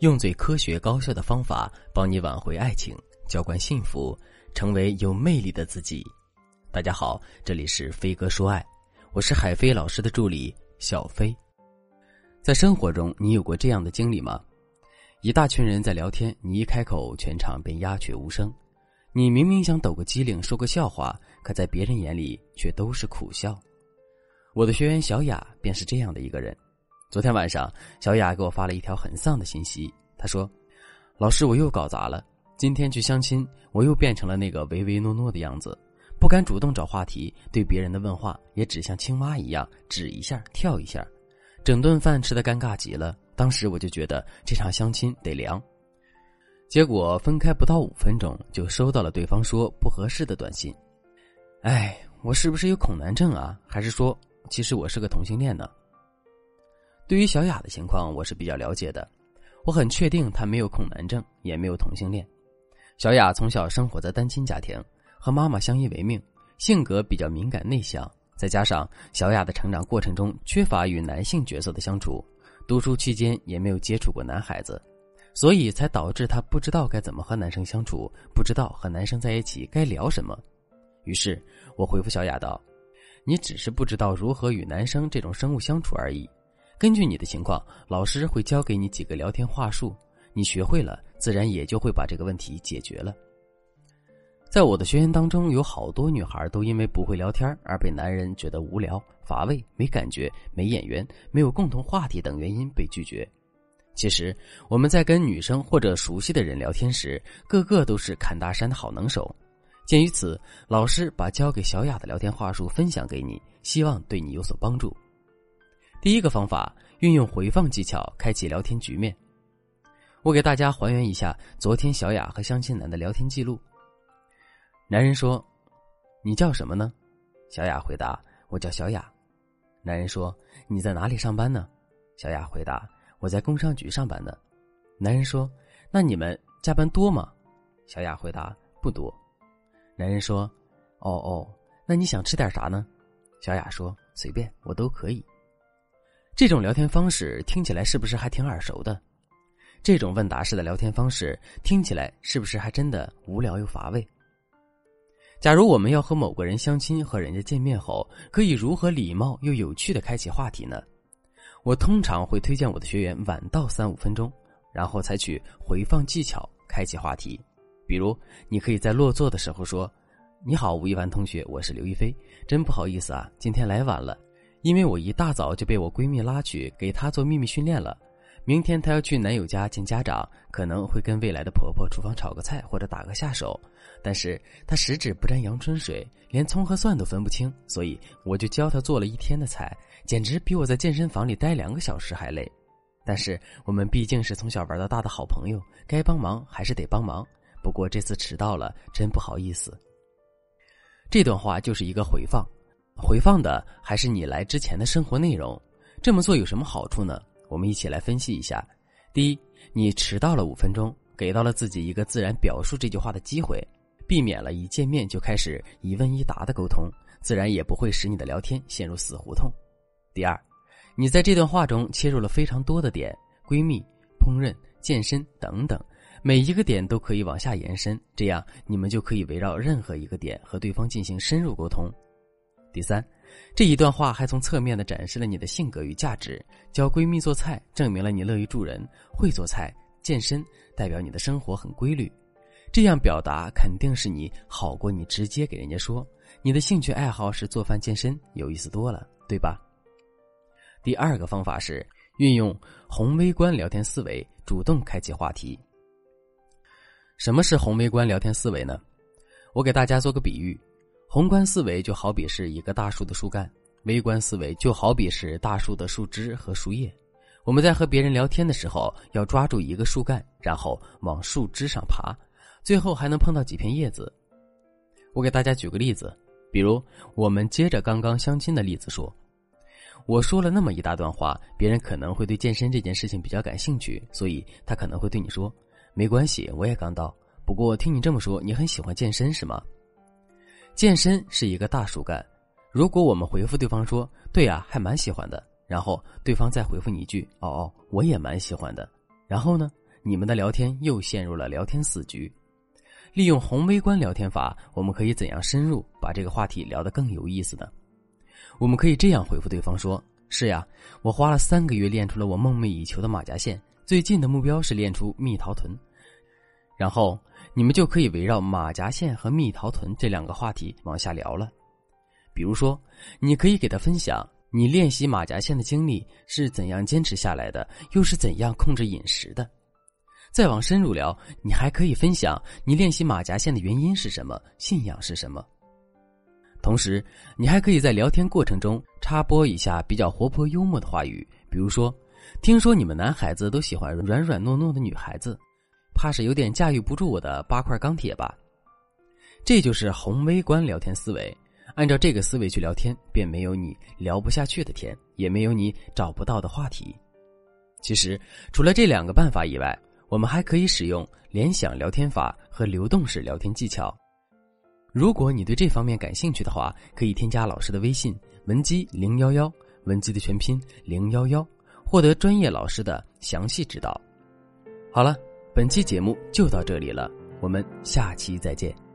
用最科学高效的方法帮你挽回爱情，浇灌幸福，成为有魅力的自己。大家好，这里是飞哥说爱，我是海飞老师的助理小飞。在生活中，你有过这样的经历吗？一大群人在聊天，你一开口，全场便鸦雀无声。你明明想抖个机灵，说个笑话，可在别人眼里却都是苦笑。我的学员小雅便是这样的一个人。昨天晚上，小雅给我发了一条很丧的信息。她说：“老师，我又搞砸了。今天去相亲，我又变成了那个唯唯诺诺的样子，不敢主动找话题，对别人的问话也只像青蛙一样，指一下跳一下，整顿饭吃的尴尬极了。当时我就觉得这场相亲得凉。结果分开不到五分钟，就收到了对方说不合适的短信。哎，我是不是有恐男症啊？还是说，其实我是个同性恋呢？”对于小雅的情况，我是比较了解的。我很确定她没有恐男症，也没有同性恋。小雅从小生活在单亲家庭，和妈妈相依为命，性格比较敏感内向。再加上小雅的成长过程中缺乏与男性角色的相处，读书期间也没有接触过男孩子，所以才导致她不知道该怎么和男生相处，不知道和男生在一起该聊什么。于是我回复小雅道：“你只是不知道如何与男生这种生物相处而已。”根据你的情况，老师会教给你几个聊天话术，你学会了，自然也就会把这个问题解决了。在我的学员当中，有好多女孩都因为不会聊天而被男人觉得无聊、乏味、没感觉、没眼缘、没有共同话题等原因被拒绝。其实我们在跟女生或者熟悉的人聊天时，个个都是侃大山的好能手。鉴于此，老师把教给小雅的聊天话术分享给你，希望对你有所帮助。第一个方法，运用回放技巧开启聊天局面。我给大家还原一下昨天小雅和相亲男的聊天记录。男人说：“你叫什么呢？”小雅回答：“我叫小雅。”男人说：“你在哪里上班呢？”小雅回答：“我在工商局上班呢。”男人说：“那你们加班多吗？”小雅回答：“不多。”男人说：“哦哦，那你想吃点啥呢？”小雅说：“随便，我都可以。”这种聊天方式听起来是不是还挺耳熟的？这种问答式的聊天方式听起来是不是还真的无聊又乏味？假如我们要和某个人相亲，和人家见面后，可以如何礼貌又有趣的开启话题呢？我通常会推荐我的学员晚到三五分钟，然后采取回放技巧开启话题。比如，你可以在落座的时候说：“你好，吴亦凡同学，我是刘亦菲，真不好意思啊，今天来晚了。”因为我一大早就被我闺蜜拉去给她做秘密训练了，明天她要去男友家见家长，可能会跟未来的婆婆厨房炒个菜或者打个下手，但是她十指不沾阳春水，连葱和蒜都分不清，所以我就教她做了一天的菜，简直比我在健身房里待两个小时还累。但是我们毕竟是从小玩到大的好朋友，该帮忙还是得帮忙。不过这次迟到了，真不好意思。这段话就是一个回放。回放的还是你来之前的生活内容，这么做有什么好处呢？我们一起来分析一下。第一，你迟到了五分钟，给到了自己一个自然表述这句话的机会，避免了一见面就开始一问一答的沟通，自然也不会使你的聊天陷入死胡同。第二，你在这段话中切入了非常多的点，闺蜜、烹饪、健身等等，每一个点都可以往下延伸，这样你们就可以围绕任何一个点和对方进行深入沟通。第三，这一段话还从侧面的展示了你的性格与价值。教闺蜜做菜，证明了你乐于助人；会做菜、健身，代表你的生活很规律。这样表达肯定是你好过你直接给人家说。你的兴趣爱好是做饭、健身，有意思多了，对吧？第二个方法是运用宏微观聊天思维，主动开启话题。什么是宏微观聊天思维呢？我给大家做个比喻。宏观思维就好比是一个大树的树干，微观思维就好比是大树的树枝和树叶。我们在和别人聊天的时候，要抓住一个树干，然后往树枝上爬，最后还能碰到几片叶子。我给大家举个例子，比如我们接着刚刚相亲的例子说，我说了那么一大段话，别人可能会对健身这件事情比较感兴趣，所以他可能会对你说：“没关系，我也刚到。不过听你这么说，你很喜欢健身是吗？”健身是一个大树干，如果我们回复对方说“对呀，还蛮喜欢的”，然后对方再回复你一句“哦哦，我也蛮喜欢的”，然后呢，你们的聊天又陷入了聊天死局。利用宏微观聊天法，我们可以怎样深入把这个话题聊得更有意思呢？我们可以这样回复对方说：“是呀，我花了三个月练出了我梦寐以求的马甲线，最近的目标是练出蜜桃臀。”然后你们就可以围绕马甲线和蜜桃臀这两个话题往下聊了。比如说，你可以给他分享你练习马甲线的经历是怎样坚持下来的，又是怎样控制饮食的。再往深入聊，你还可以分享你练习马甲线的原因是什么，信仰是什么。同时，你还可以在聊天过程中插播一下比较活泼幽默的话语，比如说：“听说你们男孩子都喜欢软软糯糯的女孩子，怕是有点驾驭不住我的八块钢铁吧？”这就是宏微观聊天思维。按照这个思维去聊天，便没有你聊不下去的天，也没有你找不到的话题。其实，除了这两个办法以外，我们还可以使用联想聊天法和流动式聊天技巧。如果你对这方面感兴趣的话，可以添加老师的微信文姬零幺幺，文姬的全拼零幺幺，获得专业老师的详细指导。好了，本期节目就到这里了，我们下期再见。